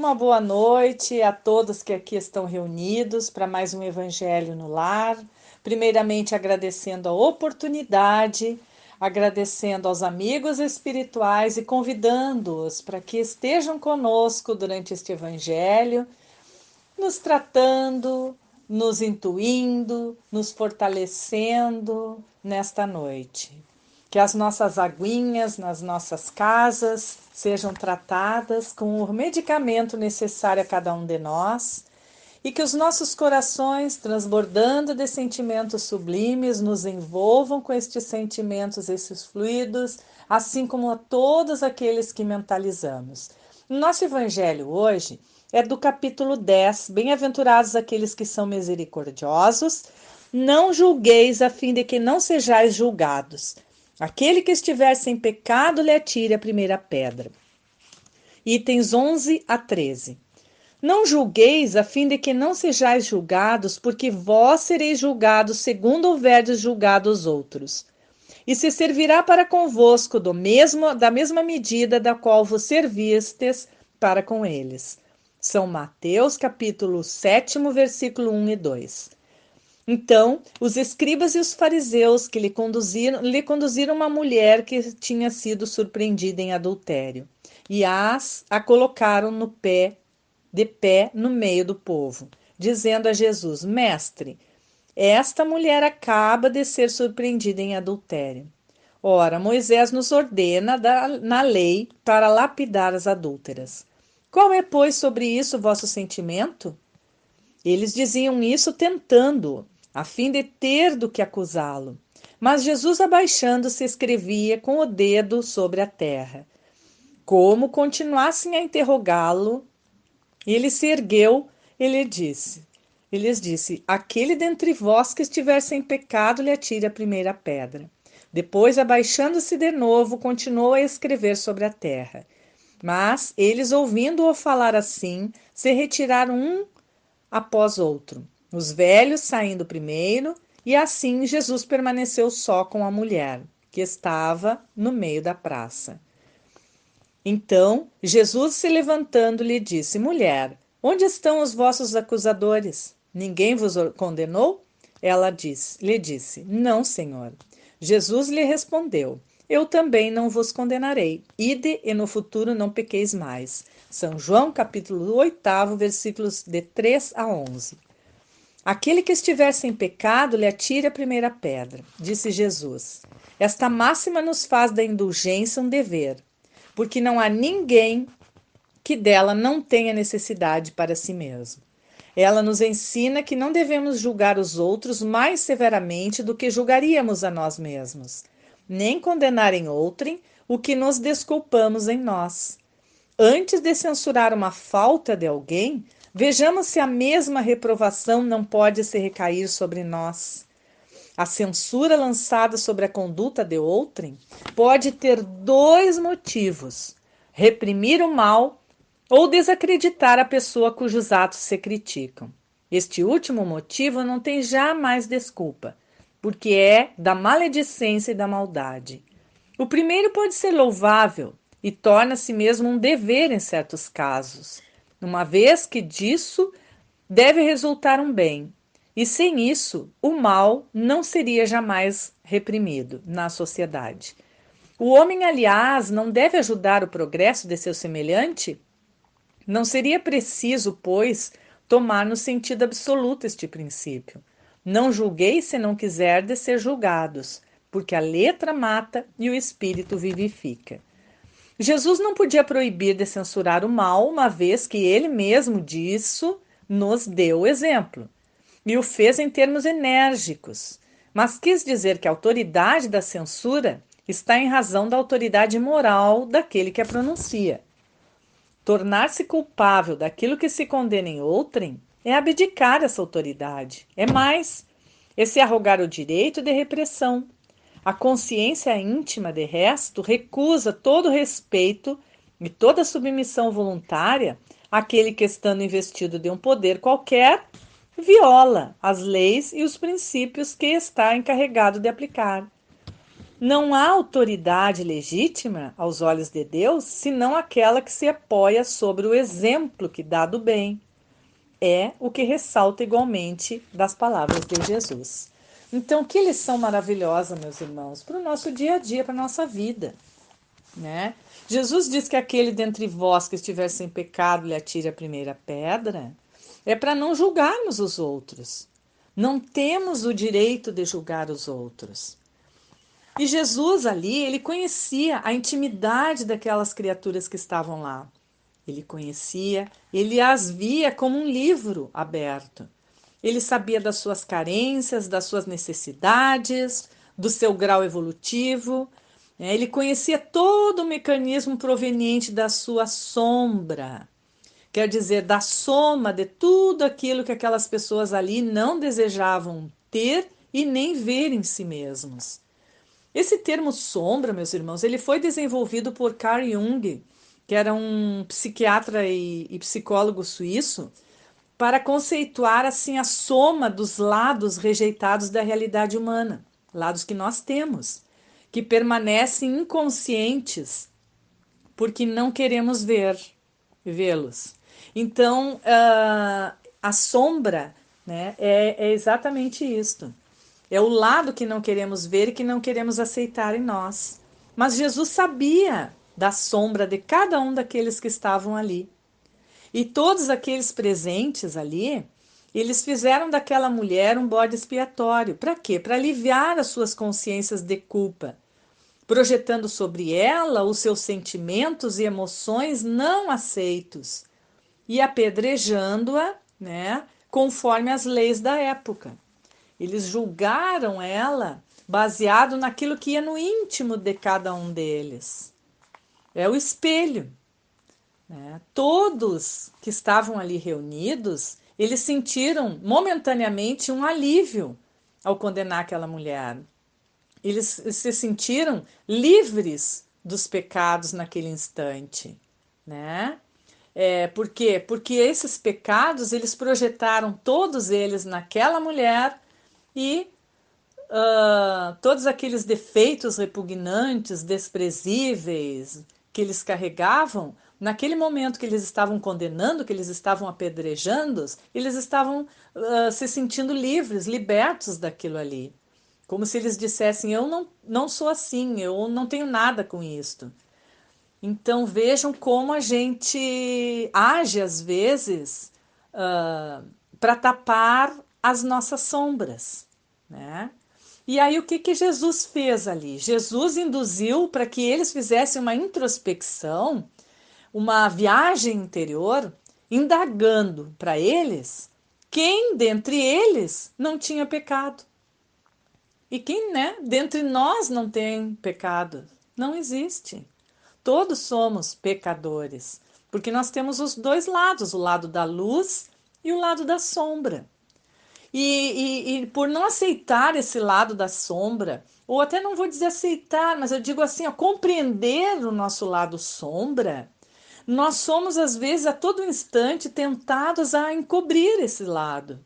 Uma boa noite a todos que aqui estão reunidos para mais um Evangelho no Lar. Primeiramente, agradecendo a oportunidade, agradecendo aos amigos espirituais e convidando-os para que estejam conosco durante este Evangelho, nos tratando, nos intuindo, nos fortalecendo nesta noite. Que as nossas aguinhas nas nossas casas sejam tratadas com o medicamento necessário a cada um de nós e que os nossos corações, transbordando de sentimentos sublimes, nos envolvam com estes sentimentos, esses fluidos, assim como a todos aqueles que mentalizamos. Nosso evangelho hoje é do capítulo 10. Bem-aventurados aqueles que são misericordiosos, não julgueis a fim de que não sejais julgados. Aquele que estiver sem pecado, lhe atire a primeira pedra. Itens 11 a 13. Não julgueis a fim de que não sejais julgados, porque vós sereis julgados segundo houverdes julgado os outros. E se servirá para convosco do mesmo da mesma medida da qual vos servistes para com eles. São Mateus capítulo 7, versículo 1 e 2. Então, os escribas e os fariseus que lhe conduziram, lhe conduziram uma mulher que tinha sido surpreendida em adultério, e as a colocaram no pé de pé no meio do povo, dizendo a Jesus: Mestre, esta mulher acaba de ser surpreendida em adultério. Ora, Moisés nos ordena da, na lei para lapidar as adúlteras. Qual é, pois, sobre isso o vosso sentimento? Eles diziam isso tentando, a fim de ter do que acusá-lo. Mas Jesus, abaixando-se, escrevia com o dedo sobre a terra. Como continuassem a interrogá-lo, ele se ergueu e lhe disse: ele lhes disse: Aquele dentre vós que estiver sem pecado, lhe atire a primeira pedra. Depois, abaixando-se de novo, continuou a escrever sobre a terra. Mas eles, ouvindo-o falar assim, se retiraram um após outro, os velhos saindo primeiro, e assim Jesus permaneceu só com a mulher, que estava no meio da praça. Então Jesus, se levantando, lhe disse: Mulher, onde estão os vossos acusadores? Ninguém vos condenou? Ela disse, lhe disse: Não, Senhor. Jesus lhe respondeu: Eu também não vos condenarei. Ide e no futuro não pequeis mais. São João, capítulo 8, versículos de 3 a 11. Aquele que estiver sem pecado, lhe atire a primeira pedra, disse Jesus. Esta máxima nos faz da indulgência um dever porque não há ninguém que dela não tenha necessidade para si mesmo. Ela nos ensina que não devemos julgar os outros mais severamente do que julgaríamos a nós mesmos, nem condenar em outrem o que nos desculpamos em nós. Antes de censurar uma falta de alguém, vejamos se a mesma reprovação não pode se recair sobre nós. A censura lançada sobre a conduta de outrem pode ter dois motivos: reprimir o mal ou desacreditar a pessoa cujos atos se criticam. Este último motivo não tem jamais desculpa, porque é da maledicência e da maldade. O primeiro pode ser louvável e torna-se mesmo um dever em certos casos, uma vez que disso deve resultar um bem, e sem isso, o mal não seria jamais reprimido na sociedade. O homem, aliás, não deve ajudar o progresso de seu semelhante? Não seria preciso, pois, tomar no sentido absoluto este princípio. Não julgueis se não quiserdes ser julgados, porque a letra mata e o espírito vivifica. Jesus não podia proibir de censurar o mal, uma vez que ele mesmo disso nos deu o exemplo e o fez em termos enérgicos, mas quis dizer que a autoridade da censura está em razão da autoridade moral daquele que a pronuncia. Tornar-se culpável daquilo que se condena em outrem é abdicar essa autoridade. É mais, é se arrogar o direito de repressão. A consciência íntima, de resto, recusa todo respeito e toda submissão voluntária àquele que, estando investido de um poder qualquer, viola as leis e os princípios que está encarregado de aplicar. não há autoridade legítima aos olhos de Deus senão aquela que se apoia sobre o exemplo que dá do bem. É o que ressalta igualmente das palavras de Jesus. Então, que lição maravilhosa, meus irmãos, para o nosso dia a dia, para a nossa vida. Né? Jesus diz que aquele dentre vós que estiver sem pecado lhe atire a primeira pedra. É para não julgarmos os outros. Não temos o direito de julgar os outros. E Jesus ali, ele conhecia a intimidade daquelas criaturas que estavam lá. Ele conhecia, ele as via como um livro aberto. Ele sabia das suas carências, das suas necessidades, do seu grau evolutivo. Né? Ele conhecia todo o mecanismo proveniente da sua sombra. Quer dizer, da soma de tudo aquilo que aquelas pessoas ali não desejavam ter e nem ver em si mesmos. Esse termo sombra, meus irmãos, ele foi desenvolvido por Carl Jung, que era um psiquiatra e, e psicólogo suíço, para conceituar assim a soma dos lados rejeitados da realidade humana, lados que nós temos, que permanecem inconscientes porque não queremos ver, vê-los. Então, uh, a sombra né, é, é exatamente isto. É o lado que não queremos ver e que não queremos aceitar em nós. Mas Jesus sabia da sombra de cada um daqueles que estavam ali. E todos aqueles presentes ali, eles fizeram daquela mulher um bode expiatório. Para quê? Para aliviar as suas consciências de culpa, projetando sobre ela os seus sentimentos e emoções não aceitos e apedrejando-a, né, conforme as leis da época. Eles julgaram ela baseado naquilo que ia no íntimo de cada um deles. É o espelho. Né? Todos que estavam ali reunidos, eles sentiram momentaneamente um alívio ao condenar aquela mulher. Eles se sentiram livres dos pecados naquele instante, né? É, por quê? Porque esses pecados eles projetaram todos eles naquela mulher e uh, todos aqueles defeitos repugnantes, desprezíveis que eles carregavam, naquele momento que eles estavam condenando, que eles estavam apedrejando, eles estavam uh, se sentindo livres, libertos daquilo ali. Como se eles dissessem: Eu não, não sou assim, eu não tenho nada com isto. Então vejam como a gente age às vezes uh, para tapar as nossas sombras, né? E aí o que, que Jesus fez ali? Jesus induziu para que eles fizessem uma introspecção, uma viagem interior, indagando para eles quem dentre eles não tinha pecado. E quem, né, dentre nós não tem pecado? Não existe. Todos somos pecadores, porque nós temos os dois lados, o lado da luz e o lado da sombra. E, e, e, por não aceitar esse lado da sombra, ou até não vou dizer aceitar, mas eu digo assim, ó, compreender o nosso lado sombra, nós somos às vezes a todo instante tentados a encobrir esse lado,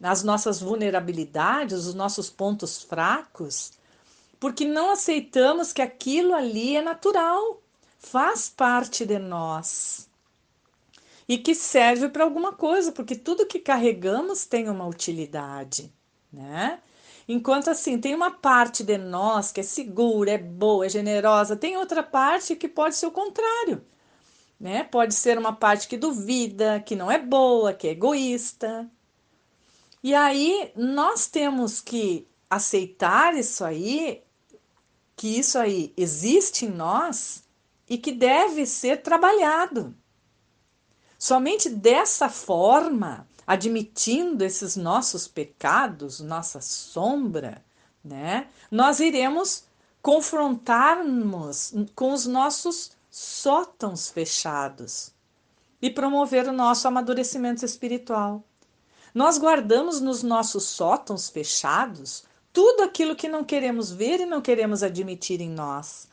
as nossas vulnerabilidades, os nossos pontos fracos, porque não aceitamos que aquilo ali é natural, faz parte de nós. E que serve para alguma coisa, porque tudo que carregamos tem uma utilidade, né? Enquanto assim, tem uma parte de nós que é segura, é boa, é generosa, tem outra parte que pode ser o contrário, né? Pode ser uma parte que duvida, que não é boa, que é egoísta. E aí nós temos que aceitar isso aí, que isso aí existe em nós e que deve ser trabalhado. Somente dessa forma, admitindo esses nossos pecados, nossa sombra, né, nós iremos confrontarmos com os nossos sótãos fechados e promover o nosso amadurecimento espiritual. Nós guardamos nos nossos sótãos fechados tudo aquilo que não queremos ver e não queremos admitir em nós.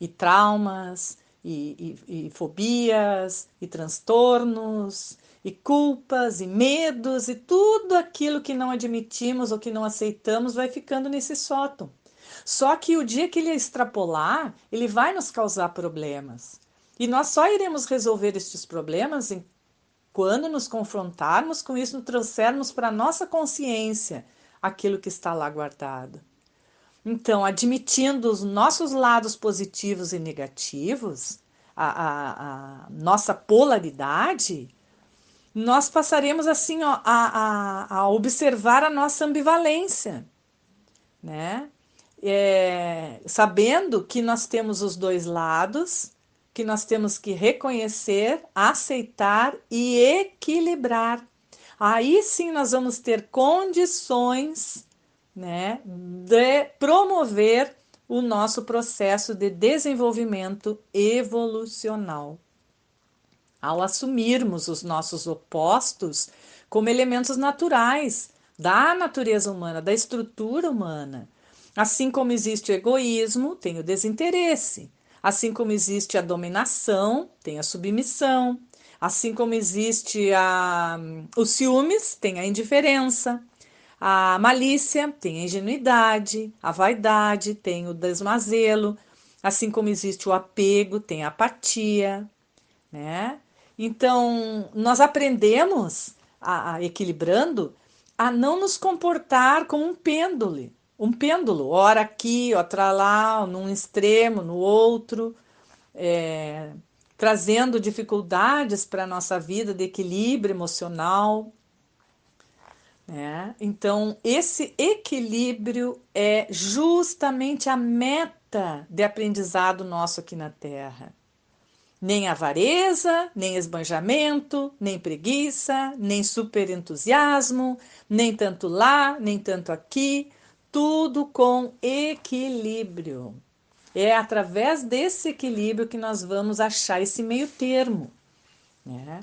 E traumas, e, e, e fobias, e transtornos, e culpas, e medos, e tudo aquilo que não admitimos ou que não aceitamos vai ficando nesse sótão. Só que o dia que ele extrapolar, ele vai nos causar problemas. E nós só iremos resolver estes problemas em, quando nos confrontarmos com isso, trouxermos para a nossa consciência aquilo que está lá guardado. Então, admitindo os nossos lados positivos e negativos, a, a, a nossa polaridade, nós passaremos assim ó, a, a, a observar a nossa ambivalência, né? É, sabendo que nós temos os dois lados, que nós temos que reconhecer, aceitar e equilibrar. Aí sim nós vamos ter condições né, de promover o nosso processo de desenvolvimento evolucional. Ao assumirmos os nossos opostos como elementos naturais da natureza humana, da estrutura humana, assim como existe o egoísmo, tem o desinteresse, assim como existe a dominação, tem a submissão, assim como existe a, os ciúmes, tem a indiferença, a malícia tem a ingenuidade, a vaidade tem o desmazelo, assim como existe o apego, tem a apatia, né? Então, nós aprendemos, a, a, equilibrando, a não nos comportar como um pêndulo, um pêndulo, ora aqui, outra lá, num extremo, no outro, é, trazendo dificuldades para a nossa vida de equilíbrio emocional, né? Então, esse equilíbrio é justamente a meta de aprendizado nosso aqui na Terra. Nem avareza, nem esbanjamento, nem preguiça, nem superentusiasmo, nem tanto lá, nem tanto aqui, tudo com equilíbrio. É através desse equilíbrio que nós vamos achar esse meio termo. Né?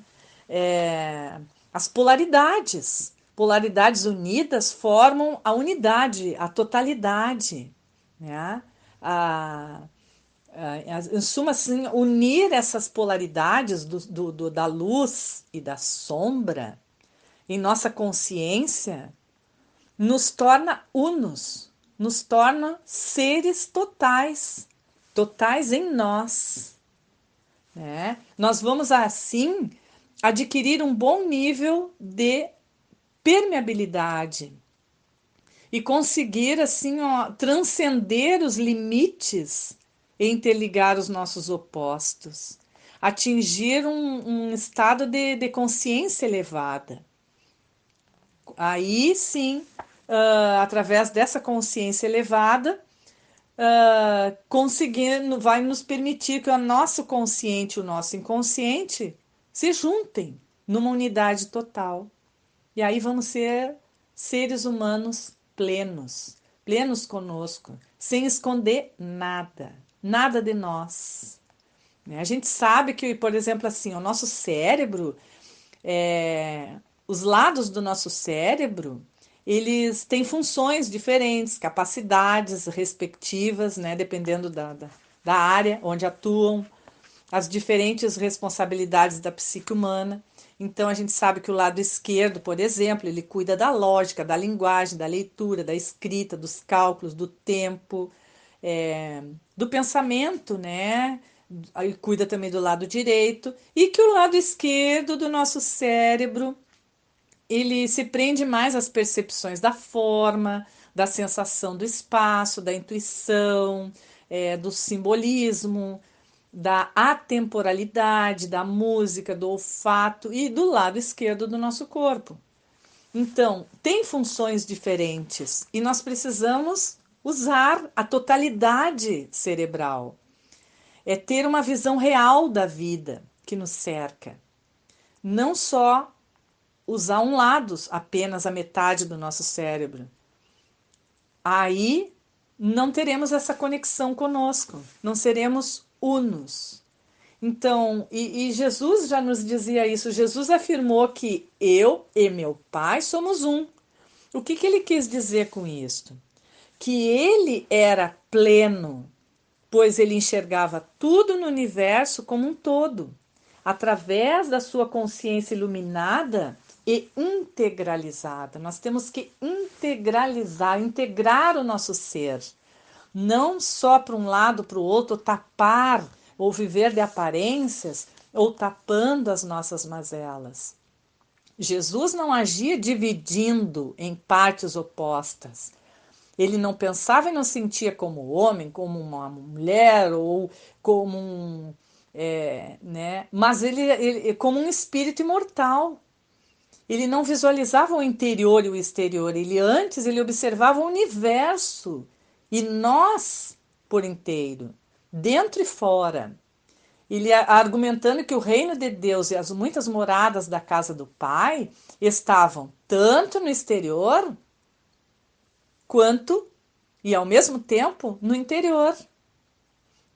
É, as polaridades polaridades unidas formam a unidade, a totalidade. Né? A, em suma, assim, unir essas polaridades do, do, do, da luz e da sombra em nossa consciência nos torna unos, nos torna seres totais, totais em nós. Né? Nós vamos assim adquirir um bom nível de permeabilidade e conseguir assim ó, transcender os limites e interligar os nossos opostos, atingir um, um estado de, de, consciência elevada. Aí sim, uh, através dessa consciência elevada, uh, conseguindo, vai nos permitir que o nosso consciente e o nosso inconsciente se juntem numa unidade total. E aí vamos ser seres humanos plenos, plenos conosco, sem esconder nada, nada de nós. Né? A gente sabe que, por exemplo, assim, o nosso cérebro, é, os lados do nosso cérebro, eles têm funções diferentes, capacidades respectivas, né, dependendo da, da, da área onde atuam, as diferentes responsabilidades da psique humana. Então a gente sabe que o lado esquerdo, por exemplo, ele cuida da lógica, da linguagem, da leitura, da escrita, dos cálculos, do tempo, é, do pensamento, né? Ele cuida também do lado direito e que o lado esquerdo do nosso cérebro ele se prende mais às percepções da forma, da sensação do espaço, da intuição, é, do simbolismo, da atemporalidade, da música, do olfato e do lado esquerdo do nosso corpo. Então, tem funções diferentes e nós precisamos usar a totalidade cerebral. É ter uma visão real da vida que nos cerca. Não só usar um lado, apenas a metade do nosso cérebro. Aí não teremos essa conexão conosco, não seremos unos. Então, e, e, Jesus já nos dizia isso. Jesus afirmou que eu e meu Pai somos um. O que, que ele quis dizer com isto? Que ele era pleno, pois ele enxergava tudo no universo como um todo, através da sua consciência iluminada e integralizada. Nós temos que integralizar, integrar o nosso ser não só para um lado, para o outro, tapar ou viver de aparências ou tapando as nossas mazelas. Jesus não agia dividindo em partes opostas. Ele não pensava e não sentia como homem, como uma mulher ou como um. É, né? Mas ele, ele como um espírito imortal. Ele não visualizava o interior e o exterior. Ele antes ele observava o universo e nós por inteiro, dentro e fora. Ele argumentando que o reino de Deus e as muitas moradas da casa do Pai estavam tanto no exterior quanto e ao mesmo tempo no interior.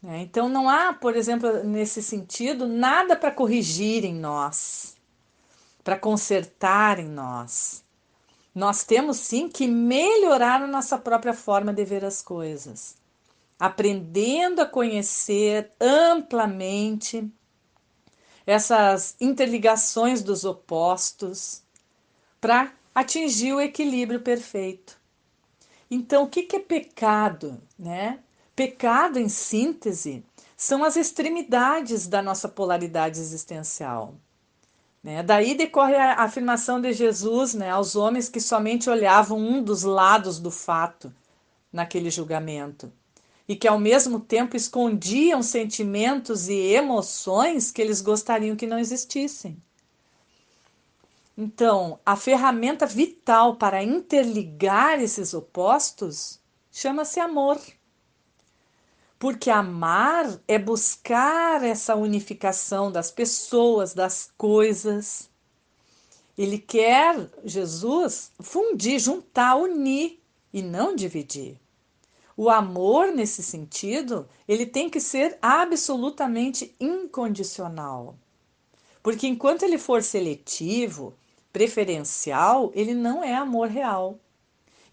Né? Então não há, por exemplo, nesse sentido, nada para corrigir em nós, para consertar em nós. Nós temos sim que melhorar a nossa própria forma de ver as coisas aprendendo a conhecer amplamente essas interligações dos opostos para atingir o equilíbrio perfeito. Então, o que é pecado? Né? Pecado, em síntese, são as extremidades da nossa polaridade existencial. Né? Daí decorre a afirmação de Jesus né, aos homens que somente olhavam um dos lados do fato naquele julgamento e que ao mesmo tempo escondiam sentimentos e emoções que eles gostariam que não existissem. Então, a ferramenta vital para interligar esses opostos chama-se amor. Porque amar é buscar essa unificação das pessoas, das coisas. Ele quer, Jesus, fundir, juntar, unir e não dividir. O amor, nesse sentido, ele tem que ser absolutamente incondicional. Porque enquanto ele for seletivo, preferencial, ele não é amor real.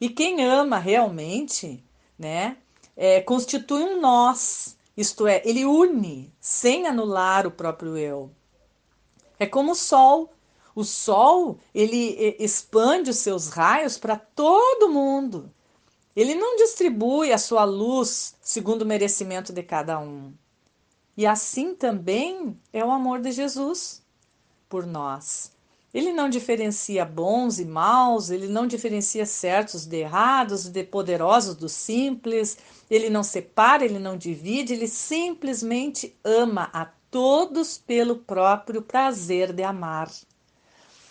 E quem ama realmente, né, é, constitui um nós, isto é, ele une, sem anular o próprio eu. É como o sol. O sol, ele expande os seus raios para todo mundo. Ele não distribui a sua luz segundo o merecimento de cada um. E assim também é o amor de Jesus por nós. Ele não diferencia bons e maus, ele não diferencia certos de errados, de poderosos do simples, ele não separa, ele não divide, ele simplesmente ama a todos pelo próprio prazer de amar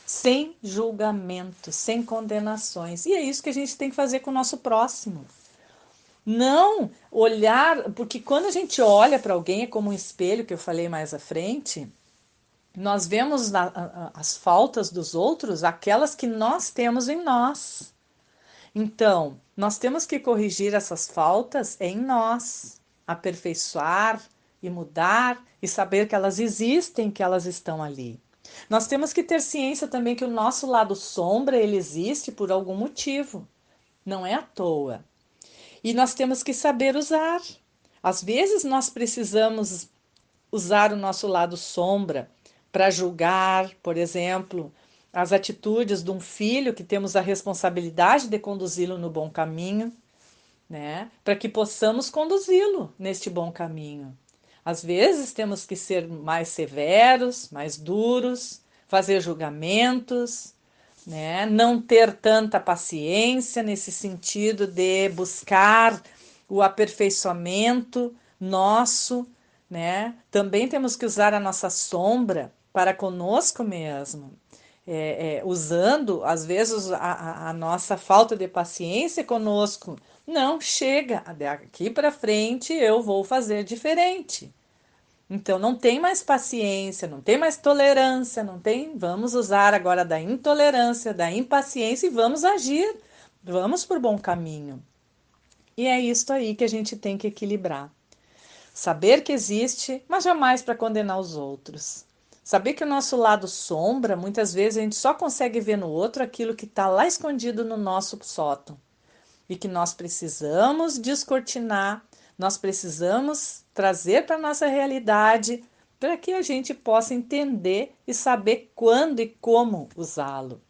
sem julgamento, sem condenações. E é isso que a gente tem que fazer com o nosso próximo. Não olhar, porque quando a gente olha para alguém, é como um espelho que eu falei mais à frente, nós vemos na, as faltas dos outros, aquelas que nós temos em nós. Então, nós temos que corrigir essas faltas em nós, aperfeiçoar e mudar e saber que elas existem, que elas estão ali. Nós temos que ter ciência também que o nosso lado sombra ele existe por algum motivo, não é à toa. E nós temos que saber usar. Às vezes nós precisamos usar o nosso lado sombra para julgar, por exemplo, as atitudes de um filho que temos a responsabilidade de conduzi-lo no bom caminho, né? Para que possamos conduzi-lo neste bom caminho. Às vezes temos que ser mais severos, mais duros, fazer julgamentos, né? não ter tanta paciência nesse sentido de buscar o aperfeiçoamento nosso, né? Também temos que usar a nossa sombra para conosco mesmo. É, é, usando, às vezes, a, a, nossa falta de paciência conosco. Não, chega, daqui para frente eu vou fazer diferente. Então não tem mais paciência, não tem mais tolerância, não tem. Vamos usar agora da intolerância, da impaciência e vamos agir. Vamos por bom caminho. E é isso aí que a gente tem que equilibrar. Saber que existe, mas jamais para condenar os outros. Saber que o nosso lado sombra, muitas vezes a gente só consegue ver no outro aquilo que está lá escondido no nosso sótão. E que nós precisamos descortinar nós precisamos trazer para a nossa realidade para que a gente possa entender e saber quando e como usá-lo.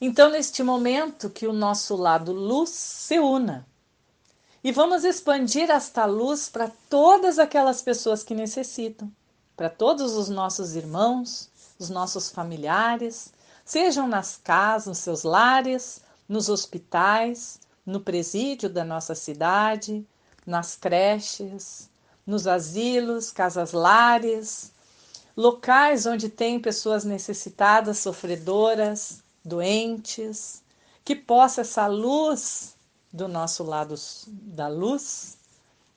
Então, neste momento, que o nosso lado luz se una E vamos expandir esta luz para todas aquelas pessoas que necessitam, para todos os nossos irmãos, os nossos familiares, sejam nas casas, nos seus lares, nos hospitais, no presídio da nossa cidade, nas creches, nos asilos, casas lares, locais onde tem pessoas necessitadas, sofredoras, doentes, que possa essa luz do nosso lado da luz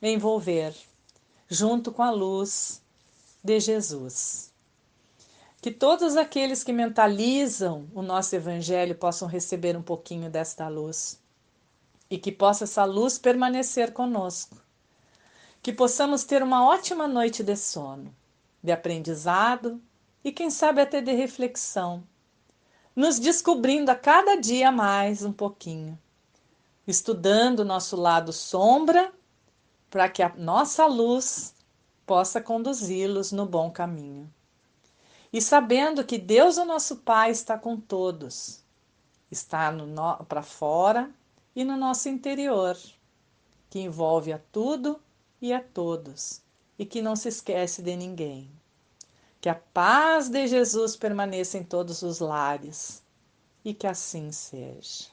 envolver junto com a luz de Jesus. Que todos aqueles que mentalizam o nosso evangelho possam receber um pouquinho desta luz e que possa essa luz permanecer conosco. Que possamos ter uma ótima noite de sono de aprendizado e, quem sabe, até de reflexão, nos descobrindo a cada dia mais um pouquinho, estudando o nosso lado sombra para que a nossa luz possa conduzi-los no bom caminho. E sabendo que Deus, o nosso Pai, está com todos, está para fora e no nosso interior, que envolve a tudo e a todos e que não se esquece de ninguém. Que a paz de Jesus permaneça em todos os lares e que assim seja.